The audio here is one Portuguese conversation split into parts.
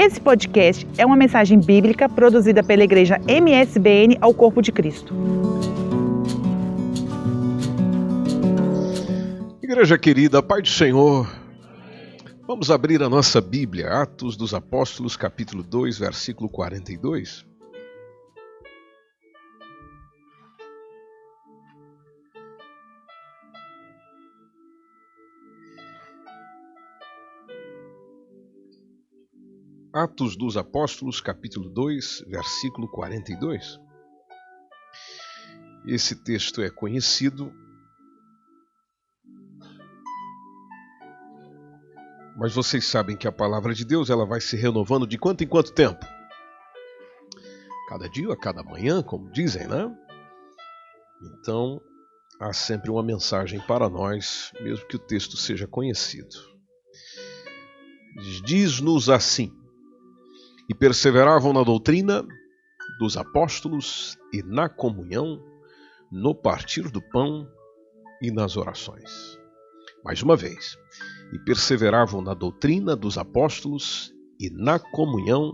Esse podcast é uma mensagem bíblica produzida pela igreja MSBN ao Corpo de Cristo. Igreja querida, Pai do Senhor, vamos abrir a nossa Bíblia, Atos dos Apóstolos, capítulo 2, versículo 42. Atos dos Apóstolos, capítulo 2, versículo 42. Esse texto é conhecido, mas vocês sabem que a palavra de Deus ela vai se renovando de quanto em quanto tempo? Cada dia, a cada manhã, como dizem, né? Então, há sempre uma mensagem para nós, mesmo que o texto seja conhecido. Diz-nos assim: e perseveravam na doutrina dos apóstolos e na comunhão, no partir do pão e nas orações. Mais uma vez, e perseveravam na doutrina dos apóstolos e na comunhão,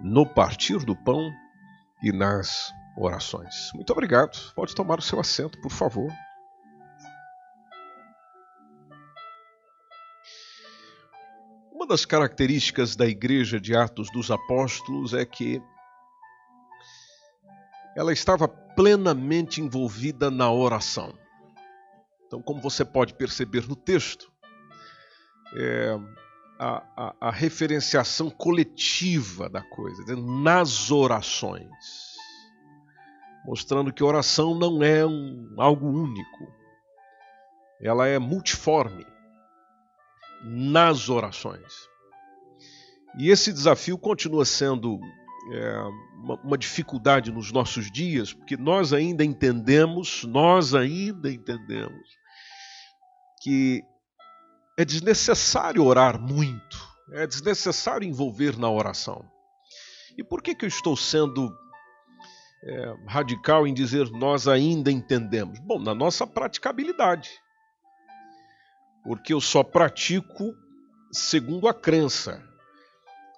no partir do pão e nas orações. Muito obrigado. Pode tomar o seu assento, por favor. Das características da igreja de Atos dos Apóstolos é que ela estava plenamente envolvida na oração. Então, como você pode perceber no texto, é, a, a, a, referenciação coletiva da coisa, nas orações, mostrando que oração não é um, algo único, ela é multiforme nas orações. E esse desafio continua sendo é, uma, uma dificuldade nos nossos dias, porque nós ainda entendemos, nós ainda entendemos que é desnecessário orar muito, é desnecessário envolver na oração. E por que, que eu estou sendo é, radical em dizer nós ainda entendemos? Bom, na nossa praticabilidade porque eu só pratico segundo a crença.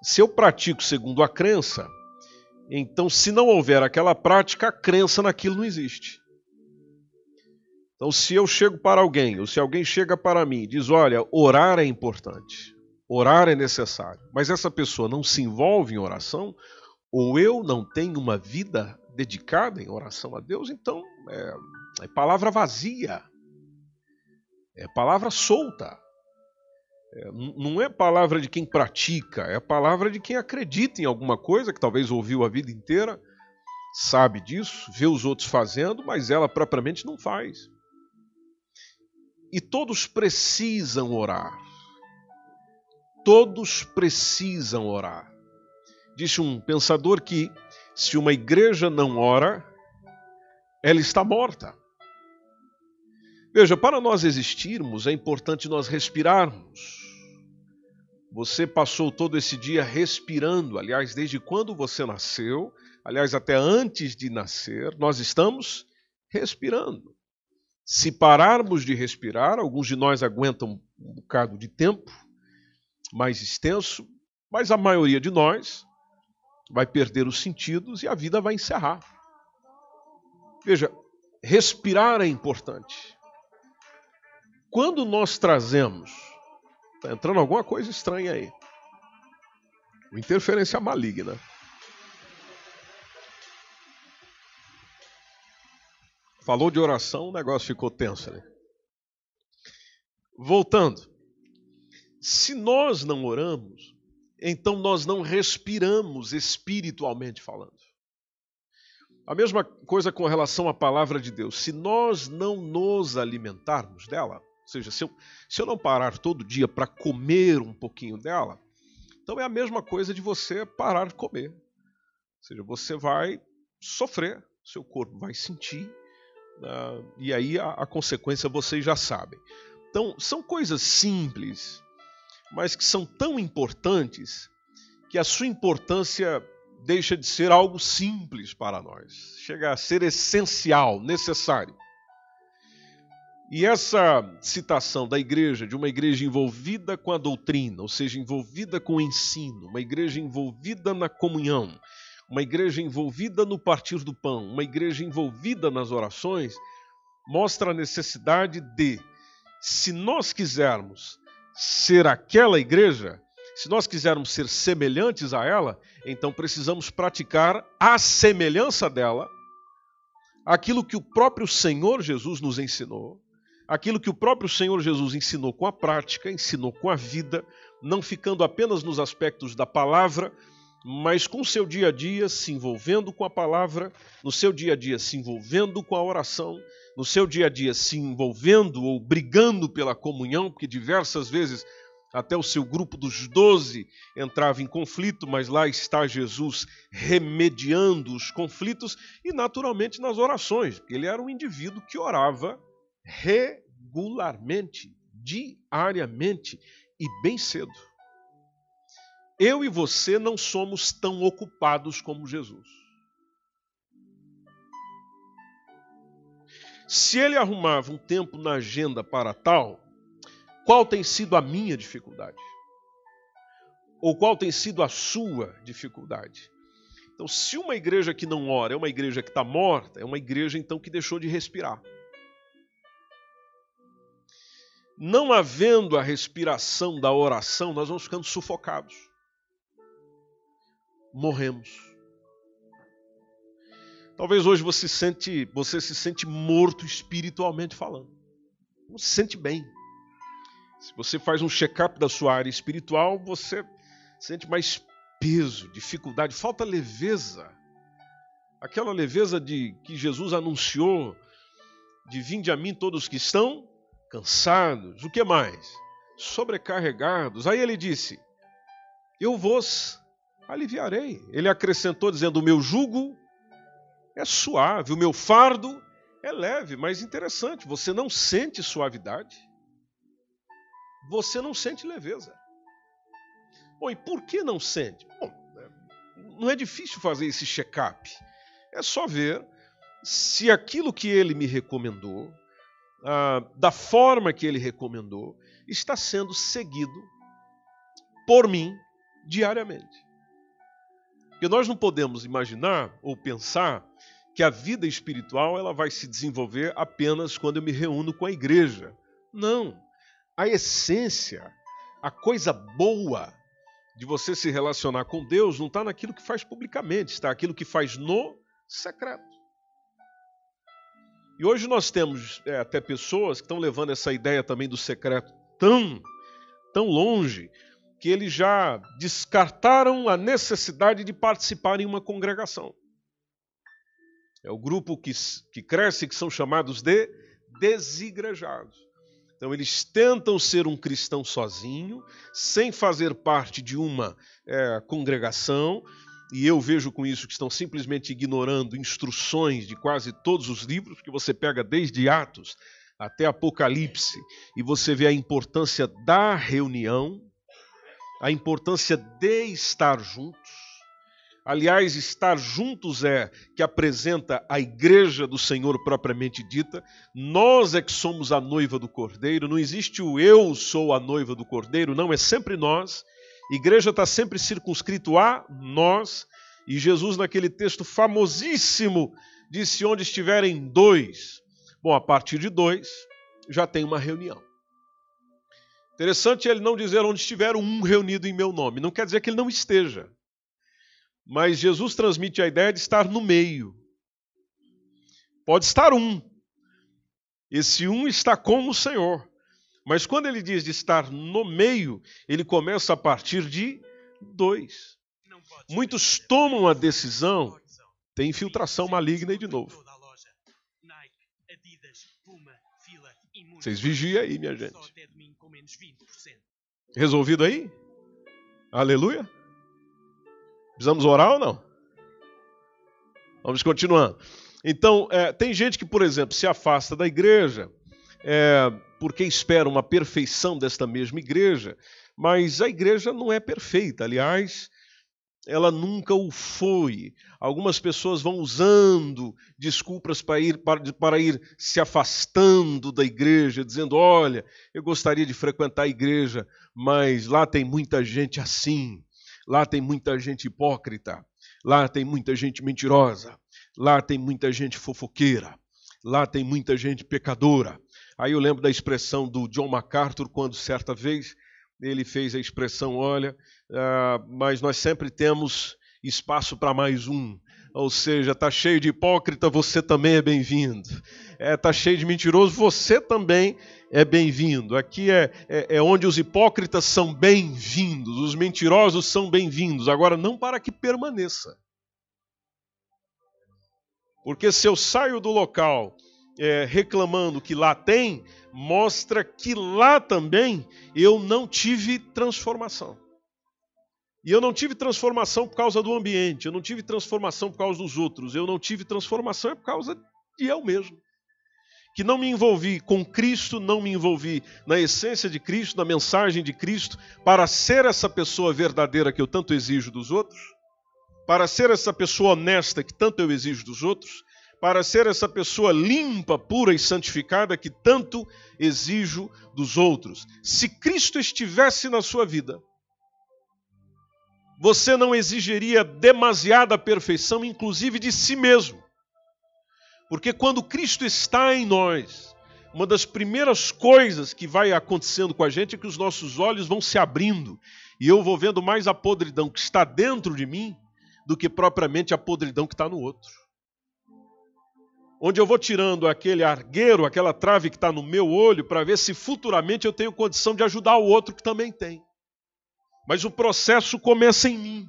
Se eu pratico segundo a crença, então se não houver aquela prática, a crença naquilo não existe. Então, se eu chego para alguém, ou se alguém chega para mim e diz: Olha, orar é importante, orar é necessário, mas essa pessoa não se envolve em oração, ou eu não tenho uma vida dedicada em oração a Deus, então é, é palavra vazia. É palavra solta. É, não é palavra de quem pratica, é palavra de quem acredita em alguma coisa, que talvez ouviu a vida inteira, sabe disso, vê os outros fazendo, mas ela propriamente não faz. E todos precisam orar. Todos precisam orar. Disse um pensador que se uma igreja não ora, ela está morta. Veja, para nós existirmos é importante nós respirarmos. Você passou todo esse dia respirando, aliás, desde quando você nasceu, aliás, até antes de nascer, nós estamos respirando. Se pararmos de respirar, alguns de nós aguentam um bocado de tempo mais extenso, mas a maioria de nós vai perder os sentidos e a vida vai encerrar. Veja, respirar é importante. Quando nós trazemos, está entrando alguma coisa estranha aí, uma interferência maligna. Falou de oração, o negócio ficou tenso ali. Voltando. Se nós não oramos, então nós não respiramos espiritualmente falando. A mesma coisa com relação à palavra de Deus. Se nós não nos alimentarmos dela, seja, se eu, se eu não parar todo dia para comer um pouquinho dela, então é a mesma coisa de você parar de comer. Ou seja, você vai sofrer, seu corpo vai sentir, uh, e aí a, a consequência vocês já sabem. Então, são coisas simples, mas que são tão importantes que a sua importância deixa de ser algo simples para nós, chega a ser essencial, necessário. E essa citação da igreja, de uma igreja envolvida com a doutrina, ou seja, envolvida com o ensino, uma igreja envolvida na comunhão, uma igreja envolvida no partir do pão, uma igreja envolvida nas orações, mostra a necessidade de, se nós quisermos ser aquela igreja, se nós quisermos ser semelhantes a ela, então precisamos praticar a semelhança dela, aquilo que o próprio Senhor Jesus nos ensinou, aquilo que o próprio Senhor Jesus ensinou com a prática, ensinou com a vida, não ficando apenas nos aspectos da palavra, mas com o seu dia a dia se envolvendo com a palavra, no seu dia a dia se envolvendo com a oração, no seu dia a dia se envolvendo ou brigando pela comunhão, porque diversas vezes até o seu grupo dos doze entrava em conflito, mas lá está Jesus remediando os conflitos e, naturalmente, nas orações, porque ele era um indivíduo que orava regularmente, diariamente e bem cedo. Eu e você não somos tão ocupados como Jesus. Se ele arrumava um tempo na agenda para tal, qual tem sido a minha dificuldade? Ou qual tem sido a sua dificuldade? Então, se uma igreja que não ora é uma igreja que está morta, é uma igreja então que deixou de respirar. Não havendo a respiração da oração, nós vamos ficando sufocados. Morremos. Talvez hoje você, sente, você se sente morto espiritualmente falando. Não se sente bem. Se você faz um check-up da sua área espiritual, você sente mais peso, dificuldade, falta leveza. Aquela leveza de que Jesus anunciou de vinde a mim todos que estão cansados, o que mais? Sobrecarregados. Aí ele disse: Eu vos aliviarei. Ele acrescentou dizendo: O meu jugo é suave, o meu fardo é leve, mas interessante, você não sente suavidade você não sente leveza. Bom, e por que não sente? Bom, não é difícil fazer esse check-up. É só ver se aquilo que ele me recomendou, ah, da forma que ele recomendou, está sendo seguido por mim diariamente. Porque nós não podemos imaginar ou pensar que a vida espiritual ela vai se desenvolver apenas quando eu me reúno com a igreja. Não a essência, a coisa boa de você se relacionar com Deus não está naquilo que faz publicamente, está naquilo que faz no secreto. E hoje nós temos é, até pessoas que estão levando essa ideia também do secreto tão, tão longe, que eles já descartaram a necessidade de participar em uma congregação. É o grupo que, que cresce, que são chamados de desigrejados. Então, eles tentam ser um cristão sozinho, sem fazer parte de uma é, congregação, e eu vejo com isso que estão simplesmente ignorando instruções de quase todos os livros, que você pega desde Atos até Apocalipse, e você vê a importância da reunião, a importância de estar juntos. Aliás, estar juntos é que apresenta a igreja do Senhor propriamente dita. Nós é que somos a noiva do Cordeiro. Não existe o eu sou a noiva do Cordeiro, não, é sempre nós. Igreja está sempre circunscrito a nós. E Jesus, naquele texto famosíssimo, disse: onde estiverem dois. Bom, a partir de dois, já tem uma reunião. Interessante ele não dizer onde estiver um reunido em meu nome. Não quer dizer que ele não esteja. Mas Jesus transmite a ideia de estar no meio. Pode estar um. Esse um está com o Senhor. Mas quando ele diz de estar no meio, ele começa a partir de dois. Muitos tomam a decisão, tem infiltração maligna aí de novo. Vocês vigiem aí, minha gente. Resolvido aí? Aleluia? Precisamos orar ou não? Vamos continuando. Então, é, tem gente que, por exemplo, se afasta da igreja é, porque espera uma perfeição desta mesma igreja, mas a igreja não é perfeita. Aliás, ela nunca o foi. Algumas pessoas vão usando desculpas para ir, para, para, ir se afastando da igreja, dizendo: olha, eu gostaria de frequentar a igreja, mas lá tem muita gente assim, lá tem muita gente hipócrita, lá tem muita gente mentirosa, lá tem muita gente fofoqueira, lá tem muita gente pecadora. Aí eu lembro da expressão do John MacArthur, quando certa vez ele fez a expressão: olha, uh, mas nós sempre temos espaço para mais um. Ou seja, está cheio de hipócrita, você também é bem-vindo. Está é, tá cheio de mentiroso, você também é bem-vindo. Aqui é, é, é, onde os hipócritas são bem-vindos, os mentirosos são bem-vindos. Agora, não para que permaneça. Porque se eu saio do local é, reclamando que lá tem, mostra que lá também eu não tive transformação. E eu não tive transformação por causa do ambiente, eu não tive transformação por causa dos outros, eu não tive transformação é por causa de eu mesmo. Que não me envolvi com Cristo, não me envolvi na essência de Cristo, na mensagem de Cristo, para ser essa pessoa verdadeira que eu tanto exijo dos outros, para ser essa pessoa honesta que tanto eu exijo dos outros, para ser essa pessoa limpa, pura e santificada que tanto exijo dos outros. Se Cristo estivesse na sua vida, você não exigiria demasiada perfeição, inclusive de si mesmo. Porque quando Cristo está em nós, uma das primeiras coisas que vai acontecendo com a gente é que os nossos olhos vão se abrindo e eu vou vendo mais a podridão que está dentro de mim do que propriamente a podridão que está no outro onde eu vou tirando aquele argueiro, aquela trave que está no meu olho, para ver se futuramente eu tenho condição de ajudar o outro que também tem. Mas o processo começa em mim,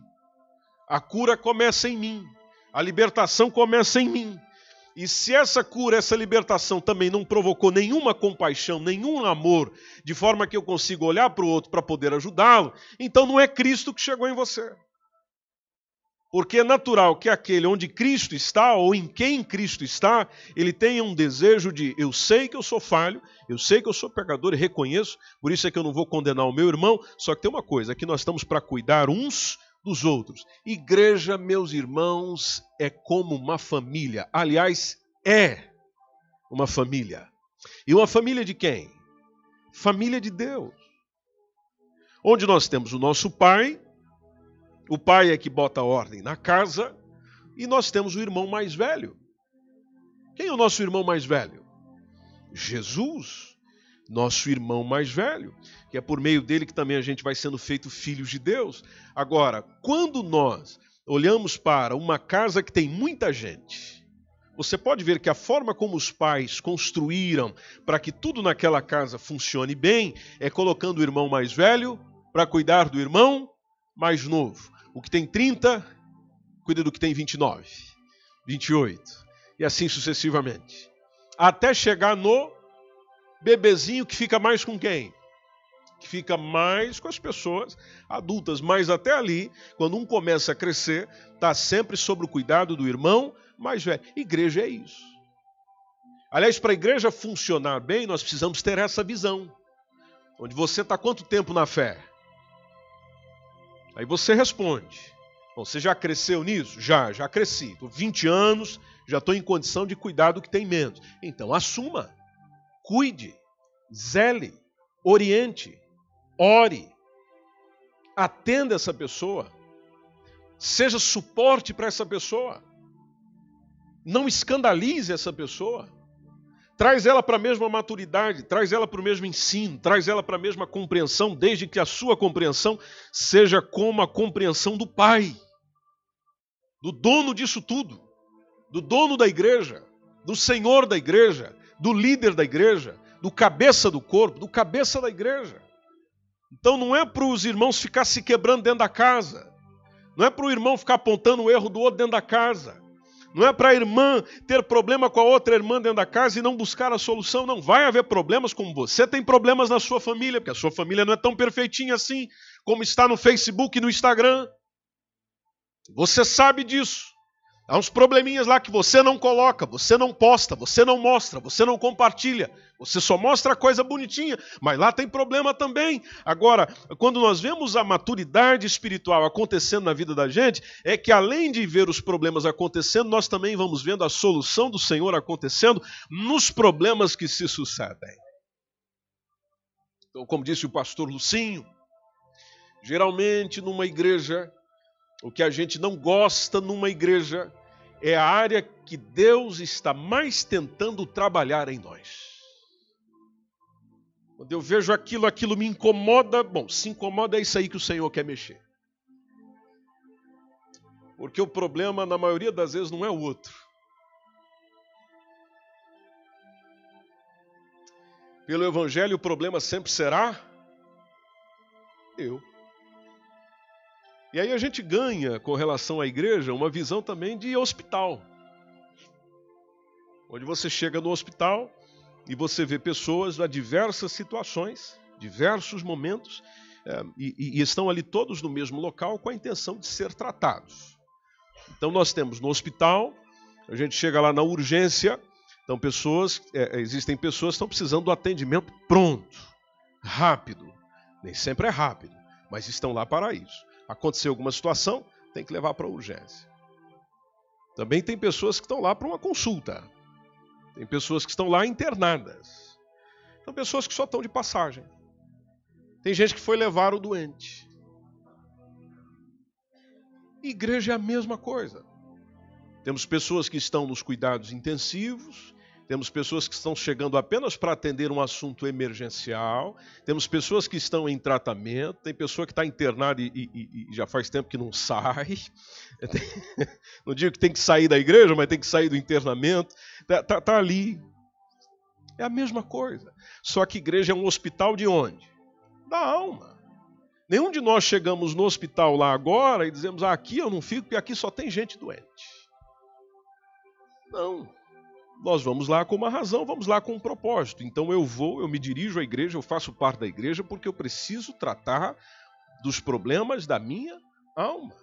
a cura começa em mim, a libertação começa em mim. E se essa cura, essa libertação também não provocou nenhuma compaixão, nenhum amor, de forma que eu consiga olhar para o outro para poder ajudá-lo, então não é Cristo que chegou em você. Porque é natural que aquele onde Cristo está, ou em quem Cristo está, ele tenha um desejo de: eu sei que eu sou falho, eu sei que eu sou pecador e reconheço, por isso é que eu não vou condenar o meu irmão. Só que tem uma coisa: aqui nós estamos para cuidar uns dos outros. Igreja, meus irmãos, é como uma família. Aliás, é uma família. E uma família de quem? Família de Deus. Onde nós temos o nosso Pai, o pai é que bota ordem na casa e nós temos o irmão mais velho. Quem é o nosso irmão mais velho? Jesus, nosso irmão mais velho, que é por meio dele que também a gente vai sendo feito filhos de Deus. Agora, quando nós olhamos para uma casa que tem muita gente, você pode ver que a forma como os pais construíram para que tudo naquela casa funcione bem é colocando o irmão mais velho para cuidar do irmão mais novo. O que tem 30 cuida do que tem 29, 28 e assim sucessivamente. Até chegar no bebezinho que fica mais com quem? Que fica mais com as pessoas adultas, mas até ali, quando um começa a crescer, está sempre sob o cuidado do irmão mais velho. Igreja é isso. Aliás, para a igreja funcionar bem, nós precisamos ter essa visão. Onde você está quanto tempo na fé? Aí você responde: Bom, você já cresceu nisso? Já, já cresci. Estou 20 anos, já estou em condição de cuidar do que tem menos. Então assuma, cuide, zele, oriente, ore, atenda essa pessoa, seja suporte para essa pessoa, não escandalize essa pessoa. Traz ela para a mesma maturidade, traz ela para o mesmo ensino, traz ela para a mesma compreensão, desde que a sua compreensão seja como a compreensão do Pai, do dono disso tudo, do dono da igreja, do Senhor da igreja, do líder da igreja, do cabeça do corpo, do cabeça da igreja. Então não é para os irmãos ficar se quebrando dentro da casa, não é para o irmão ficar apontando o erro do outro dentro da casa. Não é para a irmã ter problema com a outra irmã dentro da casa e não buscar a solução. Não vai haver problemas como você tem problemas na sua família, porque a sua família não é tão perfeitinha assim como está no Facebook e no Instagram. Você sabe disso. Há uns probleminhas lá que você não coloca, você não posta, você não mostra, você não compartilha. Você só mostra a coisa bonitinha, mas lá tem problema também. Agora, quando nós vemos a maturidade espiritual acontecendo na vida da gente, é que além de ver os problemas acontecendo, nós também vamos vendo a solução do Senhor acontecendo nos problemas que se sucedem. Então, como disse o pastor Lucinho, geralmente numa igreja o que a gente não gosta numa igreja é a área que Deus está mais tentando trabalhar em nós. Quando eu vejo aquilo, aquilo me incomoda. Bom, se incomoda é isso aí que o Senhor quer mexer. Porque o problema, na maioria das vezes, não é o outro. Pelo Evangelho, o problema sempre será eu. E aí a gente ganha, com relação à igreja, uma visão também de hospital. Onde você chega no hospital e você vê pessoas a diversas situações, diversos momentos, é, e, e estão ali todos no mesmo local com a intenção de ser tratados. Então nós temos no hospital, a gente chega lá na urgência, então pessoas, é, existem pessoas que estão precisando do atendimento pronto, rápido. Nem sempre é rápido, mas estão lá para isso aconteceu alguma situação, tem que levar para urgência. Também tem pessoas que estão lá para uma consulta. Tem pessoas que estão lá internadas. São pessoas que só estão de passagem. Tem gente que foi levar o doente. Igreja é a mesma coisa. Temos pessoas que estão nos cuidados intensivos, temos pessoas que estão chegando apenas para atender um assunto emergencial. Temos pessoas que estão em tratamento. Tem pessoa que está internada e, e, e, já faz tempo que não sai. Não digo que tem que sair da igreja, mas tem que sair do internamento. Está tá, tá ali. É a mesma coisa. Só que igreja é um hospital de onde? Da alma. Nenhum de nós chegamos no hospital lá agora e dizemos: ah, aqui eu não fico porque aqui só tem gente doente. Não nós vamos lá com uma razão, vamos lá com um propósito. Então eu vou, eu me dirijo à igreja, eu faço parte da igreja porque eu preciso tratar dos problemas da minha alma.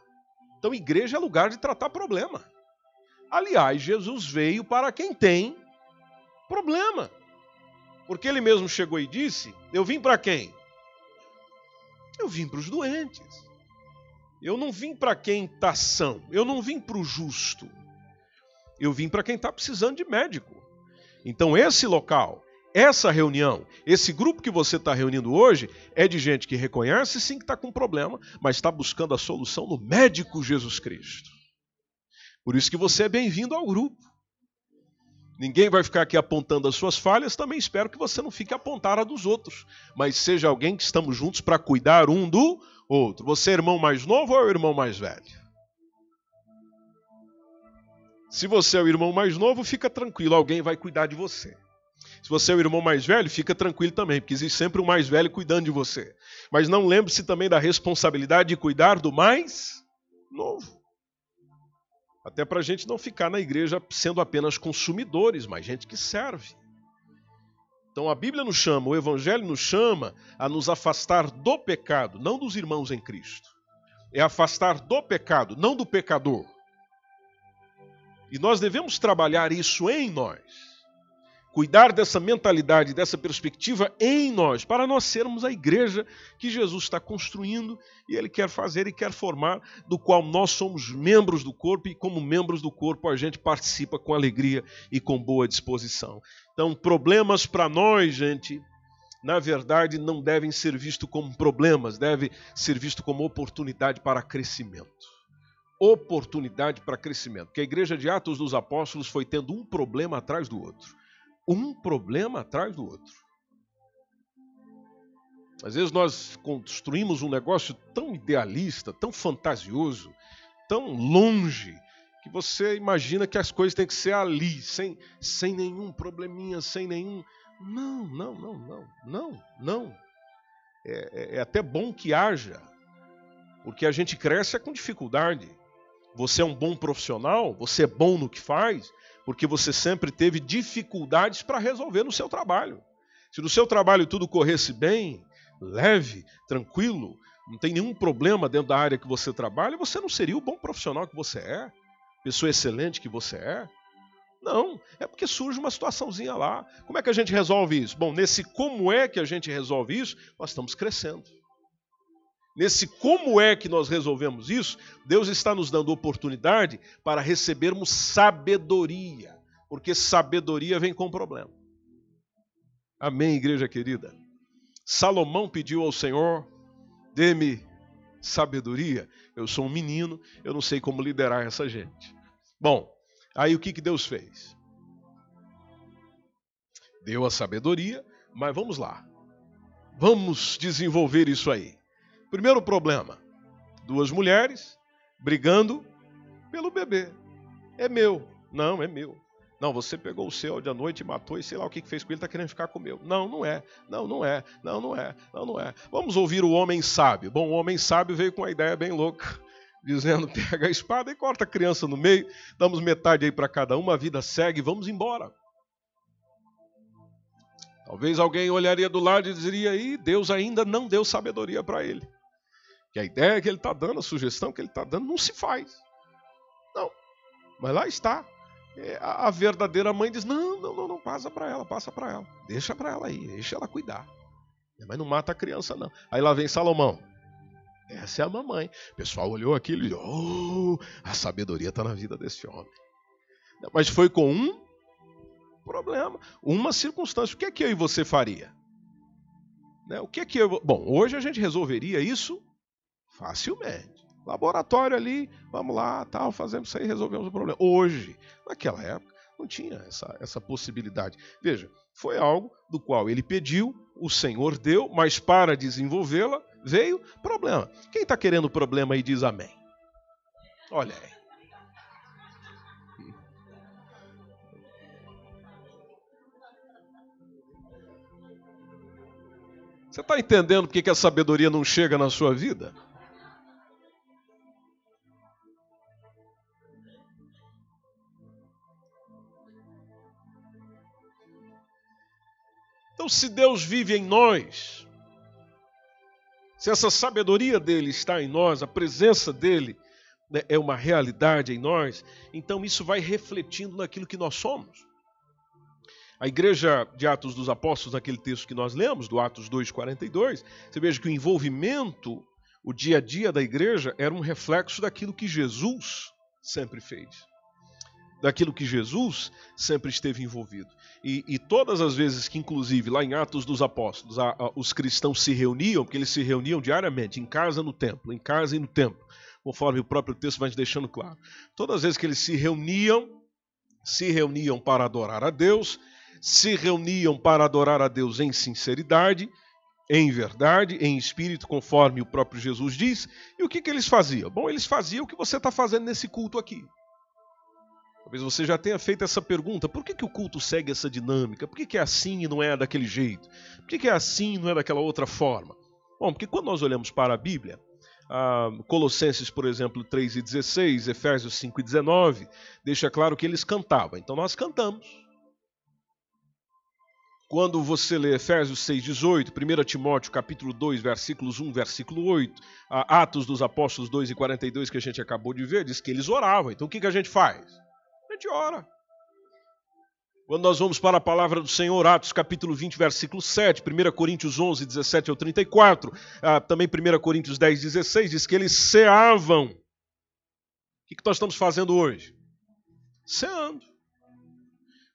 Então igreja é lugar de tratar problema. Aliás, Jesus veio para quem tem problema. Porque ele mesmo chegou e disse: Eu vim para quem? Eu vim para os doentes. Eu não vim para quem está são. Eu não vim para o justo. Eu vim para quem está precisando de médico. Então, esse local, essa reunião, esse grupo que você está reunindo hoje, é de gente que reconhece sim que está com problema, mas está buscando a solução no médico Jesus Cristo. Por isso que você é bem-vindo ao grupo. Ninguém vai ficar aqui apontando as suas falhas, também espero que você não fique a apontar a dos outros, mas seja alguém que estamos juntos para cuidar um do outro. Você é irmão mais novo ou é o irmão mais velho? Se você é o irmão mais novo, fica tranquilo, alguém vai cuidar de você. Se você é o irmão mais velho, fica tranquilo também, porque existe sempre o mais velho cuidando de você. Mas não lembre-se também da responsabilidade de cuidar do mais novo. Até para a gente não ficar na igreja sendo apenas consumidores, mas gente que serve. Então a Bíblia nos chama, o Evangelho nos chama a nos afastar do pecado, não dos irmãos em Cristo. É afastar do pecado, não do pecador. E nós devemos trabalhar isso em nós. Cuidar dessa mentalidade, dessa perspectiva em nós, para nós sermos a igreja que Jesus está construindo e Ele quer fazer e quer formar, do qual nós somos membros do corpo e, como membros do corpo, a gente participa com alegria e com boa disposição. Então, problemas para nós, gente, na verdade, não devem ser vistos como problemas, devem ser vistos como oportunidade para crescimento oportunidade para crescimento. Porque a igreja de Atos dos Apóstolos foi tendo um problema atrás do outro. Um problema atrás do outro. Às vezes nós construímos um negócio tão idealista, tão fantasioso, tão longe, que você imagina que as coisas têm que ser ali, sem, sem nenhum probleminha, sem nenhum. Não, não, não, não, não, não. É, é, é até bom que haja, porque a gente cresce com dificuldade. Você é um bom profissional, você é bom no que faz, porque você sempre teve dificuldades para resolver no seu trabalho. Se no seu trabalho tudo corresse bem, leve, tranquilo, não tem nenhum problema dentro da área que você trabalha, você não seria o bom profissional que você é. pessoa excelente que você é? Não, é porque surge uma situaçãozinha lá. Como é que a gente resolve isso? Bom, nesse como é que a gente resolve isso, nós estamos crescendo. Nesse como é que nós resolvemos isso, Deus está nos dando oportunidade para recebermos sabedoria, porque sabedoria vem com problema. Amém, igreja querida. Salomão pediu ao Senhor: dê-me sabedoria. Eu sou um menino, eu não sei como liderar essa gente. Bom, aí o que, que Deus fez? Deu a sabedoria, mas vamos lá. Vamos desenvolver isso aí. Primeiro problema: duas mulheres brigando pelo bebê. É meu. Não, é meu. Não, você pegou o seu de à noite matou e sei lá o que fez com ele, está querendo ficar com o meu. Não, não é. Não, não é. Não, não é. Não, não é. Vamos ouvir o homem sábio. Bom, o homem sábio veio com uma ideia bem louca, dizendo: pega a espada e corta a criança no meio, damos metade aí para cada uma, a vida segue, vamos embora. Talvez alguém olharia do lado e diria: aí Deus ainda não deu sabedoria para ele. Que a ideia que ele está dando, a sugestão que ele está dando, não se faz. Não. Mas lá está. É, a verdadeira mãe diz: não, não, não, não passa para ela, passa para ela. Deixa para ela aí, deixa ela cuidar. Mas não mata a criança, não. Aí lá vem Salomão. Essa é a mamãe. O pessoal olhou aquilo e oh, a sabedoria está na vida desse homem. Mas foi com um problema, uma circunstância. O que é que eu e você faria? Né? O que é que eu... Bom, hoje a gente resolveria isso Facilmente. Laboratório ali, vamos lá, tal, fazemos isso aí, resolvemos o problema. Hoje, naquela época, não tinha essa, essa possibilidade. Veja, foi algo do qual ele pediu, o Senhor deu, mas para desenvolvê-la veio problema. Quem está querendo problema aí diz amém. Olha aí. Você está entendendo por que a sabedoria não chega na sua vida? Então, se Deus vive em nós, se essa sabedoria dele está em nós, a presença dele né, é uma realidade em nós, então isso vai refletindo naquilo que nós somos. A igreja de Atos dos Apóstolos, naquele texto que nós lemos, do Atos 2,42, você veja que o envolvimento, o dia a dia da igreja, era um reflexo daquilo que Jesus sempre fez daquilo que Jesus sempre esteve envolvido. E, e, todas as vezes que, inclusive, lá em Atos dos Apóstolos, a, a, os cristãos se reuniam, porque eles se reuniam diariamente, em casa no templo, em casa e no templo, conforme o próprio texto vai deixando claro. Todas as vezes que eles se reuniam, se reuniam para adorar a Deus, se reuniam para adorar a Deus em sinceridade, em verdade, em espírito, conforme o próprio Jesus diz. E o que, que eles faziam? Bom, eles faziam o que você está fazendo nesse culto aqui. Talvez você já tenha feito essa pergunta: por que, que o culto segue essa dinâmica? Por que, que é assim e não é daquele jeito? Por que, que é assim e não é daquela outra forma? Bom, porque quando nós olhamos para a Bíblia, Colossenses, por exemplo, 3 e 16, Efésios 5 e 19, deixa claro que eles cantavam. Então nós cantamos. Quando você lê Efésios 6, 18, 1 Timóteo capítulo 2, versículos 1, versículo 8, Atos dos Apóstolos 2 e 42, que a gente acabou de ver, diz que eles oravam. Então o que, que a gente faz? Gente ora. Quando nós vamos para a palavra do Senhor, Atos capítulo 20, versículo 7, 1 Coríntios 11, 17 ao 34, ah, também 1 Coríntios 10, 16, diz que eles ceavam. O que nós estamos fazendo hoje? Ceando.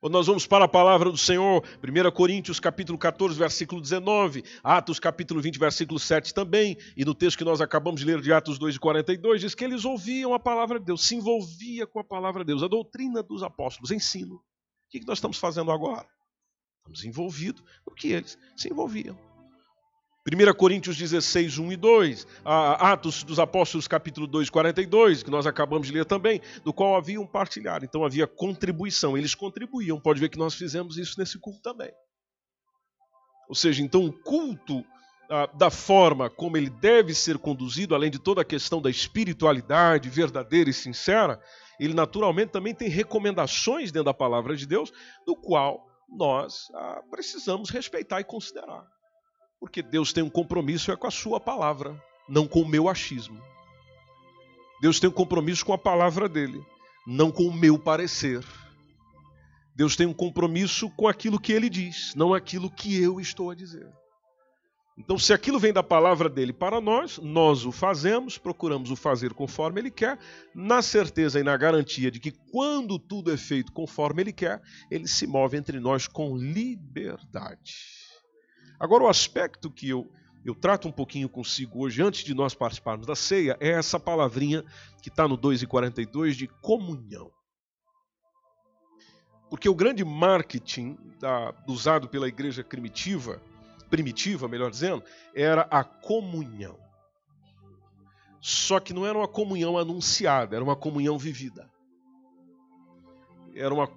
Quando nós vamos para a palavra do Senhor, 1 Coríntios capítulo 14, versículo 19, Atos capítulo 20, versículo 7 também, e no texto que nós acabamos de ler de Atos 2 e 42, diz que eles ouviam a palavra de Deus, se envolvia com a palavra de Deus, a doutrina dos apóstolos, ensino. O que nós estamos fazendo agora? Estamos envolvidos no que eles se envolviam. 1 Coríntios 16, 1 e 2, Atos dos Apóstolos, capítulo 2, 42, que nós acabamos de ler também, do qual havia um partilhar. Então havia contribuição, eles contribuíam. Pode ver que nós fizemos isso nesse culto também. Ou seja, então o culto, ah, da forma como ele deve ser conduzido, além de toda a questão da espiritualidade verdadeira e sincera, ele naturalmente também tem recomendações dentro da palavra de Deus, do qual nós ah, precisamos respeitar e considerar. Porque Deus tem um compromisso é com a sua palavra, não com o meu achismo. Deus tem um compromisso com a palavra dele. não com o meu parecer. Deus tem um compromisso com aquilo que ele diz, não aquilo que eu estou a dizer. Então, se aquilo vem da palavra dele para nós, nós o fazemos, procuramos o fazer conforme ele quer, na certeza e na garantia de que quando tudo é feito conforme ele quer, ele se move entre nós com liberdade. Agora, o aspecto que eu, eu trato um pouquinho consigo hoje, antes de nós participarmos da ceia, é essa palavrinha que está no 2,42 de comunhão. Porque o grande marketing da, usado pela igreja primitiva primitiva, melhor dizendo, era a comunhão. Só que não era uma comunhão anunciada, era uma comunhão vivida. Era uma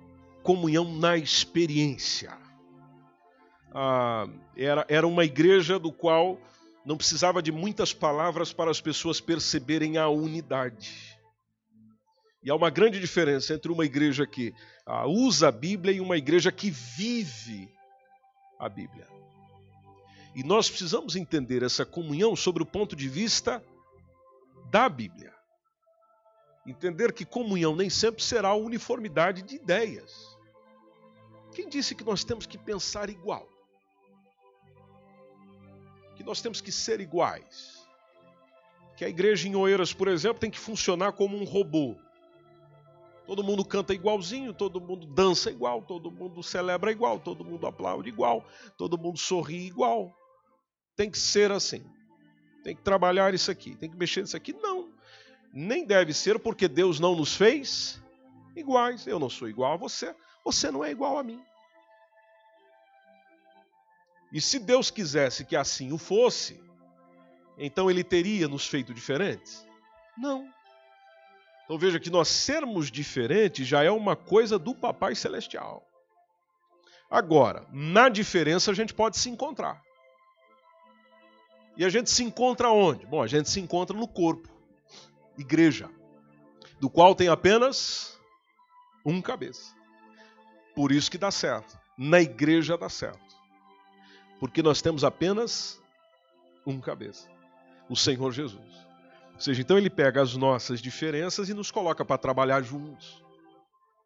comunhão na experiência. Ah, era, era uma igreja do qual não precisava de muitas palavras para as pessoas perceberem a unidade. E há uma grande diferença entre uma igreja que ah, usa a Bíblia e uma igreja que vive a Bíblia. E nós precisamos entender essa comunhão sobre o ponto de vista da Bíblia. Entender que comunhão nem sempre será uniformidade de ideias. Quem disse que nós temos que pensar igual? Nós temos que ser iguais? Que a igreja em Oeiras, por exemplo, tem que funcionar como um robô. Todo mundo canta igualzinho, todo mundo dança igual, todo mundo celebra igual, todo mundo aplaude igual, todo mundo sorri igual tem que ser assim. Tem que trabalhar isso aqui, tem que mexer nisso aqui. Não. Nem deve ser porque Deus não nos fez iguais. Eu não sou igual a você, você não é igual a mim. E se Deus quisesse que assim o fosse, então ele teria nos feito diferentes? Não. Então veja que nós sermos diferentes já é uma coisa do Papai Celestial. Agora, na diferença a gente pode se encontrar. E a gente se encontra onde? Bom, a gente se encontra no corpo, igreja, do qual tem apenas um cabeça. Por isso que dá certo. Na igreja dá certo. Porque nós temos apenas um cabeça, o Senhor Jesus. Ou seja, então ele pega as nossas diferenças e nos coloca para trabalhar juntos,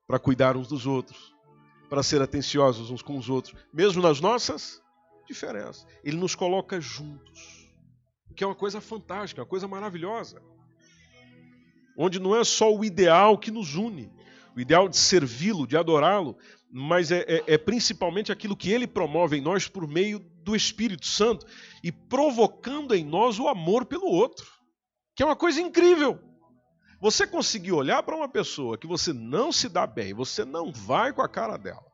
para cuidar uns dos outros, para ser atenciosos uns com os outros, mesmo nas nossas diferenças. Ele nos coloca juntos que é uma coisa fantástica, uma coisa maravilhosa. Onde não é só o ideal que nos une, o ideal de servi-lo, de adorá-lo, mas é, é, é, principalmente aquilo que ele promove em nós por meio do Espírito Santo e provocando em nós o amor pelo outro, que é uma coisa incrível. Você conseguir olhar para uma pessoa que você não se dá bem, você não vai com a cara dela,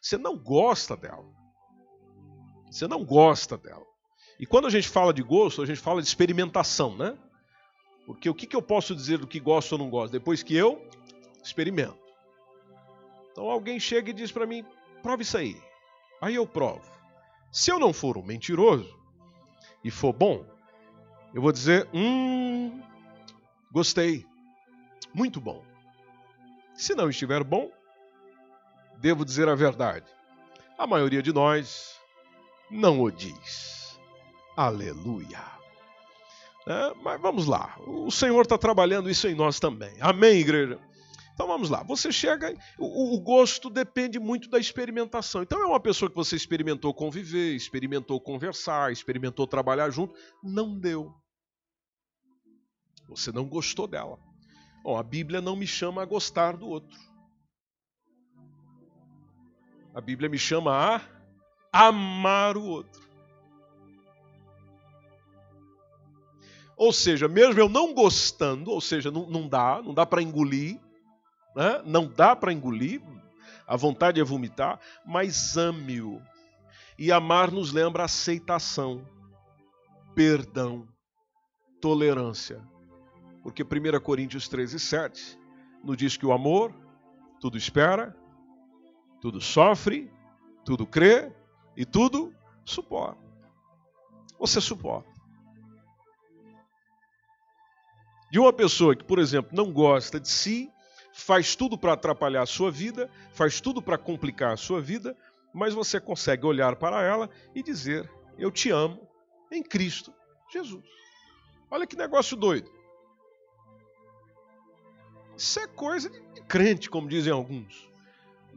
você não gosta dela, você não gosta dela. E quando a gente fala de gosto, a gente fala de experimentação, né? Porque o que, que eu posso dizer do que gosto ou não gosto? Depois que eu experimento. Então alguém chega e diz para mim: prove isso aí. Aí eu provo. Se eu não for um mentiroso e for bom, eu vou dizer: hum, gostei, muito bom. Se não estiver bom, devo dizer a verdade. A maioria de nós não o diz. Aleluia. É, mas vamos lá, o Senhor está trabalhando isso em nós também. Amém, igreja? Então vamos lá, você chega, o, o, gosto depende muito da experimentação. Então é uma pessoa que você experimentou conviver, experimentou conversar, experimentou trabalhar junto, não deu. Você não gostou dela. Bom, a Bíblia não me chama a gostar do outro. A Bíblia me chama a amar o outro. Ou seja, mesmo eu não gostando, ou seja, não, não dá, não dá para engolir, né? não dá para engolir, a vontade é vomitar, mas ame-o. E amar nos lembra aceitação, perdão, tolerância. Porque 1 Coríntios 13, 7 nos diz que o amor tudo espera, tudo sofre, tudo crê e tudo suporta. Você suporta. de uma pessoa que, por exemplo, não gosta de si, faz tudo para atrapalhar a sua vida, faz tudo para complicar a sua vida, mas você consegue olhar para ela e dizer: Eu te amo em Cristo Jesus. Olha que negócio doido. Isso é coisa de crente, como dizem alguns.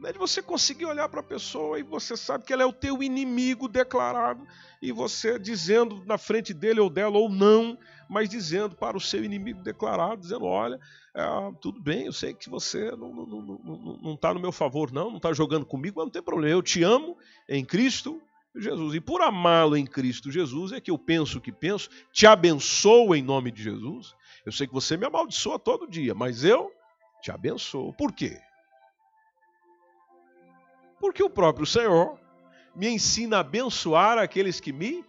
É de você conseguir olhar para a pessoa e você sabe que ela é o teu inimigo declarado e você dizendo na frente dele ou dela ou não, mas dizendo para o seu inimigo declarado, dizendo, olha, é, tudo bem, eu sei que você não está não, não, não tá no meu favor não, não está jogando comigo, mas não tem problema, eu te amo em Cristo Jesus. E por amá-lo em Cristo Jesus é que eu penso o que penso, te abençoo em nome de Jesus. Eu sei que você me amaldiçoa todo dia, mas eu te abençoo. Por quê? Porque o próprio Senhor me ensina a abençoar aqueles que me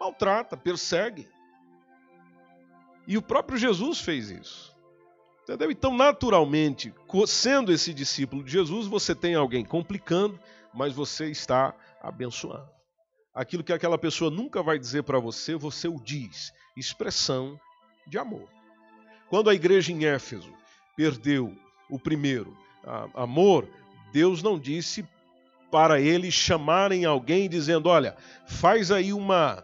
maltrata, persegue. E o próprio Jesus fez isso. Entendeu? Então, naturalmente, sendo esse discípulo de Jesus, você tem alguém complicando, mas você está abençoando. Aquilo que aquela pessoa nunca vai dizer para você, você o diz. Expressão de amor. Quando a igreja em Éfeso perdeu o primeiro amor, Deus não disse para eles chamarem alguém dizendo: olha, faz aí uma,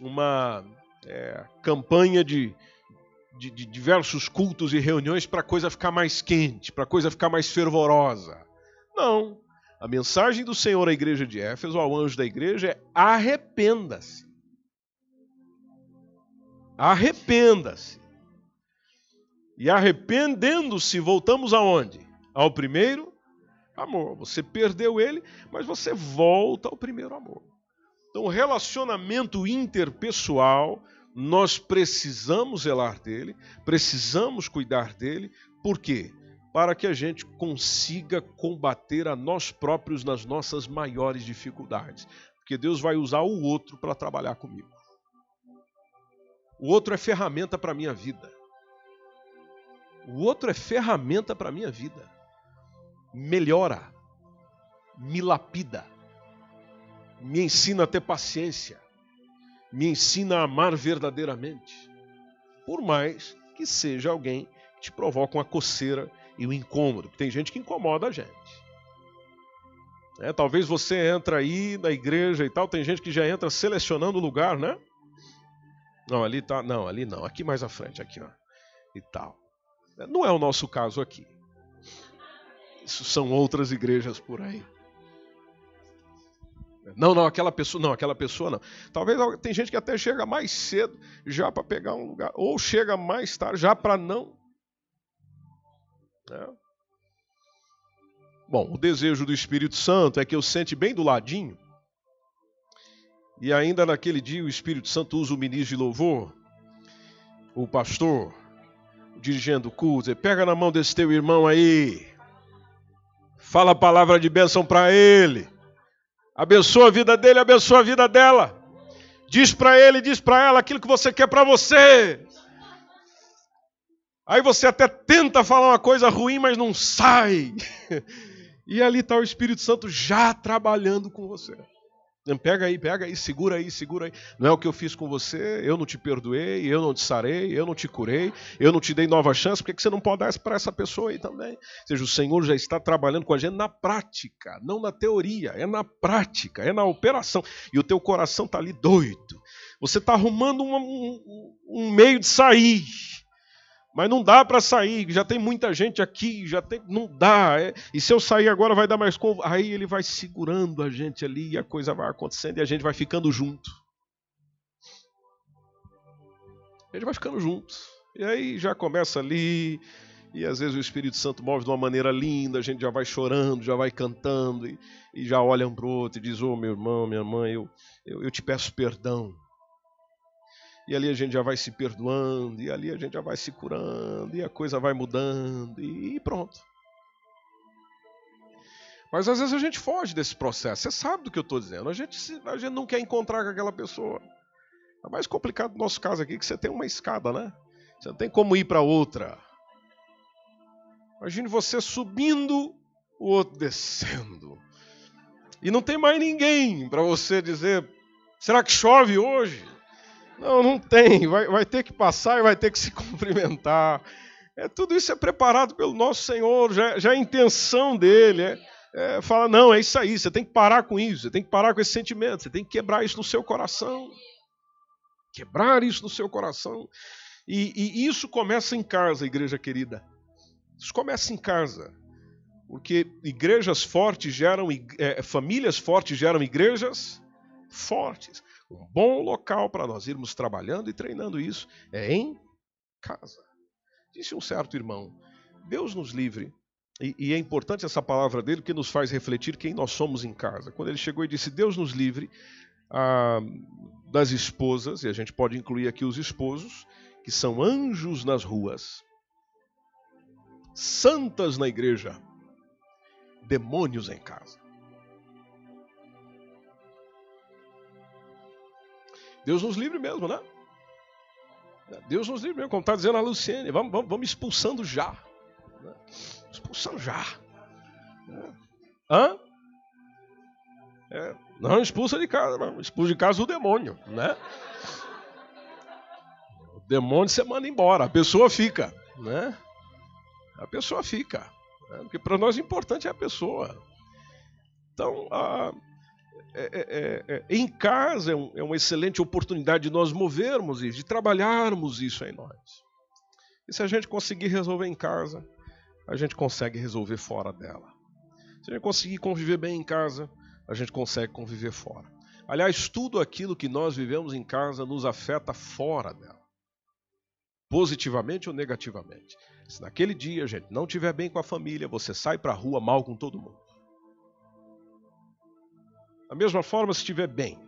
uma é, campanha de, de, de diversos cultos e reuniões para a coisa ficar mais quente, para a coisa ficar mais fervorosa. Não. A mensagem do Senhor à igreja de Éfeso, ao anjo da igreja, é arrependa-se. Arrependa-se. E arrependendo-se, voltamos aonde? Ao primeiro amor. Você perdeu ele, mas você volta ao primeiro amor. Então, o relacionamento interpessoal, nós precisamos zelar dele, precisamos cuidar dele, por quê? Para que a gente consiga combater a nós próprios nas nossas maiores dificuldades. Porque Deus vai usar o outro para trabalhar comigo. O outro é ferramenta para a minha vida. O outro é ferramenta para a minha vida melhora, me lapida, me ensina a ter paciência, me ensina a amar verdadeiramente. Por mais que seja alguém que te provoca uma coceira e um incômodo, tem gente que incomoda a gente. É, talvez você entra aí na igreja e tal, tem gente que já entra selecionando o lugar, né? Não, ali tá, não, ali não, aqui mais à frente, aqui, ó, e tal. Não é o nosso caso aqui. Isso são outras igrejas por aí. Não, não, aquela pessoa, não, aquela pessoa não. Talvez tem gente que até chega mais cedo já para pegar um lugar, ou chega mais tarde já para não. É. Bom, o desejo do Espírito Santo é que eu sente bem do ladinho. E ainda naquele dia o Espírito Santo usa o ministro de louvor, o pastor, dirigindo o culto, pega na mão desse teu irmão aí. Fala a palavra de bênção para ele. Abençoa a vida dele, abençoa a vida dela. Diz para ele, diz para ela aquilo que você quer para você. Aí você até tenta falar uma coisa ruim, mas não sai. E ali está o Espírito Santo já trabalhando com você. Pega aí, pega aí, segura aí, segura aí. Não é o que eu fiz com você, eu não te perdoei, eu não te sarei, eu não te curei, eu não te dei nova chance, por que você não pode dar para essa pessoa aí também? Ou seja, o Senhor já está trabalhando com a gente na prática, não na teoria, é na prática, é na operação. E o teu coração está ali doido. Você está arrumando um, um, um meio de sair. Mas não dá para sair, já tem muita gente aqui, já tem, não dá. É, e se eu sair agora vai dar mais aí ele vai segurando a gente ali e a coisa vai acontecendo e a gente vai ficando junto. A gente vai ficando junto. E aí já começa ali, e às vezes o Espírito Santo move de uma maneira linda, a gente já vai chorando, já vai cantando, e, e já olha um para outro e diz: Ô oh, meu irmão, minha mãe, eu, eu, eu te peço perdão e ali a gente já vai se perdoando, e ali a gente já vai se curando, e a coisa vai mudando, e pronto. Mas às vezes a gente foge desse processo. Você sabe do que eu estou dizendo. A gente, a gente não quer encontrar com aquela pessoa. É mais complicado no nosso caso aqui que você tem uma escada, né? Você não tem como ir para outra. Imagine você subindo, o outro descendo. E não tem mais ninguém para você dizer: será que chove hoje? Não, não tem. Vai, vai ter que passar e vai ter que se cumprimentar. É, tudo isso é preparado pelo nosso Senhor, já, já é a intenção dele. É, é, fala, não, é isso aí, você tem que parar com isso, você tem que parar com esse sentimento, você tem que quebrar isso no seu coração. Quebrar isso no seu coração. E, e isso começa em casa, igreja querida. Isso começa em casa. Porque igrejas fortes geram, é, famílias fortes geram igrejas fortes. Um bom local para nós irmos trabalhando e treinando isso é em casa. Disse um certo irmão: Deus nos livre. E, e é importante essa palavra dele que nos faz refletir quem nós somos em casa. Quando ele chegou e disse: Deus nos livre ah, das esposas, e a gente pode incluir aqui os esposos, que são anjos nas ruas, santas na igreja, demônios em casa. Deus nos livre mesmo, né? Deus nos livre mesmo, como está dizendo a Luciene, vamos, vamos, vamos expulsando já. Né? Expulsando já. Né? Hã? É, não expulsa de casa, não. expulsa de casa o demônio, né? O demônio você manda embora, a pessoa fica, né? A pessoa fica. Né? Porque para nós o importante é a pessoa. Então, a, é, é, é, é, em casa é, um, é, uma excelente oportunidade de nós movermos isso, de trabalharmos isso em nós. E se a gente conseguir resolver em casa, a gente consegue resolver fora dela. Se a gente conseguir conviver bem em casa, a gente consegue conviver fora. Aliás, tudo aquilo que nós vivemos em casa nos afeta fora dela, positivamente ou negativamente. Se naquele dia a gente não estiver bem com a família, você sai para a rua mal com todo mundo. Da mesma forma, se estiver bem,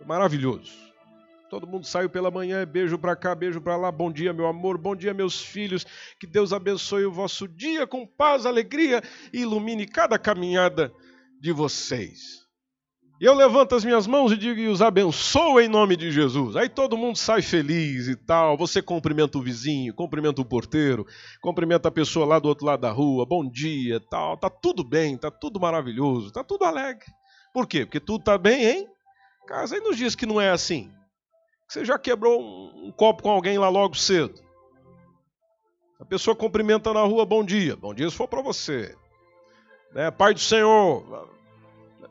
é maravilhoso. Todo mundo saiu pela manhã, beijo para cá, beijo para lá. Bom dia, meu amor. Bom dia, meus filhos. Que Deus abençoe o vosso dia com paz, alegria e ilumine cada caminhada de vocês. Eu levanto as minhas mãos e digo e os abençoo em nome de Jesus. Aí todo mundo sai feliz e tal. Você cumprimenta o vizinho, cumprimenta o porteiro, cumprimenta a pessoa lá do outro lado da rua. Bom dia, tal. Tá tudo bem, tá tudo maravilhoso, tá tudo alegre. Por quê? Porque tudo está bem, hein? Casa, e nos dias que não é assim? Você já quebrou um, copo com alguém lá logo cedo. A pessoa cumprimenta na rua, bom dia. Bom dia se for para você. Né? Pai do Senhor.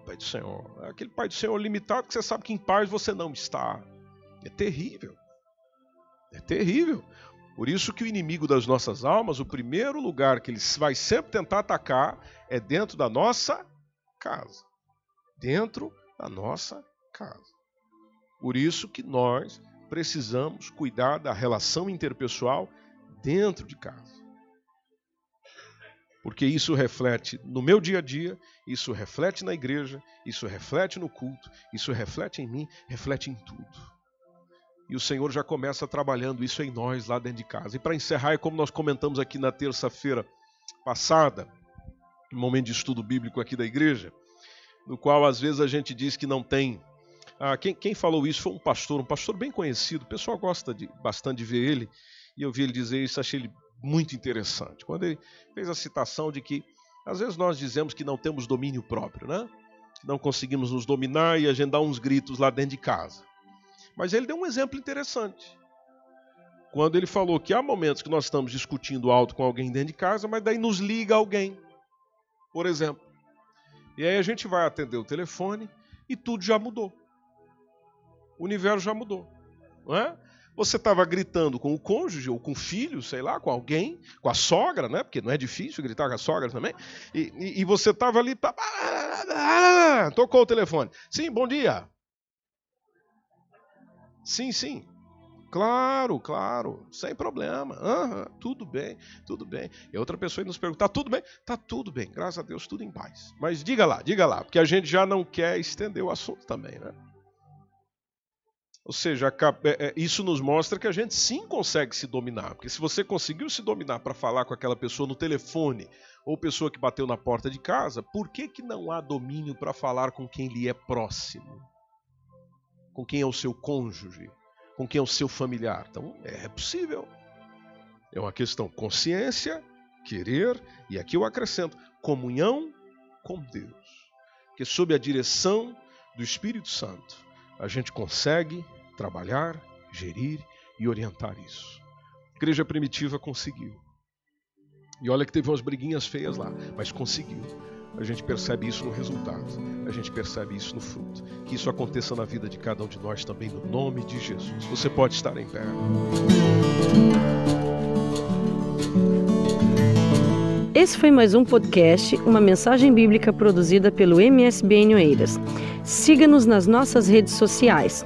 Pai do Senhor. É aquele Pai do Senhor limitado que você sabe que em paz você não está. É terrível. É terrível. Por isso que o inimigo das nossas almas, o primeiro lugar que ele vai sempre tentar atacar é dentro da nossa casa dentro da nossa casa. Por isso que nós precisamos cuidar da relação interpessoal dentro de casa. Porque isso reflete no meu dia a dia, isso reflete na igreja, isso reflete no culto, isso reflete em mim, reflete em tudo. E o Senhor já começa trabalhando isso em nós lá dentro de casa. E para encerrar, é como nós comentamos aqui na terça-feira passada, no momento de estudo bíblico aqui da igreja, no qual às vezes a gente diz que não tem. Ah, quem, quem falou isso foi um pastor, um pastor bem conhecido, o pessoal gosta de, bastante de ver ele, e eu vi ele dizer isso, achei ele muito interessante. Quando ele fez a citação de que às vezes nós dizemos que não temos domínio próprio, né? Não conseguimos nos dominar e a gente dá uns gritos lá dentro de casa. Mas ele deu um exemplo interessante. Quando ele falou que há momentos que nós estamos discutindo alto com alguém dentro de casa, mas daí nos liga alguém. Por exemplo, e aí a gente vai atender o telefone e tudo já mudou. O universo já mudou. Não é? Você estava gritando com o cônjuge ou com o filho, sei lá, com alguém, com a sogra, né? Porque não é difícil gritar com a sogra também. E, e, e você estava ali. Tocou o telefone. Sim, bom dia. Sim, sim. Claro, claro, sem problema. Uhum, tudo bem, tudo bem. E outra pessoa nos pergunta: tá tudo bem? Tá tudo bem, graças a Deus, tudo em paz. Mas diga lá, diga lá, porque a gente já não quer estender o assunto também, né? Ou seja, é, é, isso nos mostra que a gente sim consegue se dominar. Porque se você conseguiu se dominar para falar com aquela pessoa no telefone ou pessoa que bateu na porta de casa, por que, que não há domínio para falar com quem lhe é próximo? Com quem é o seu cônjuge? Com quem é o seu familiar. Então, é possível. É uma questão consciência, querer, e aqui eu acrescento, comunhão com Deus. Que sob a direção do Espírito Santo, a gente consegue trabalhar, gerir e orientar isso. A igreja primitiva conseguiu. E olha que teve umas briguinhas feias lá, mas conseguiu. A gente percebe isso no resultado, a gente percebe isso no fruto. Que isso aconteça na vida de cada um de nós também, no nome de Jesus. Você pode estar em pé. Esse foi mais um podcast, uma mensagem bíblica produzida pelo MSBN Oeiras. Siga-nos nas nossas redes sociais,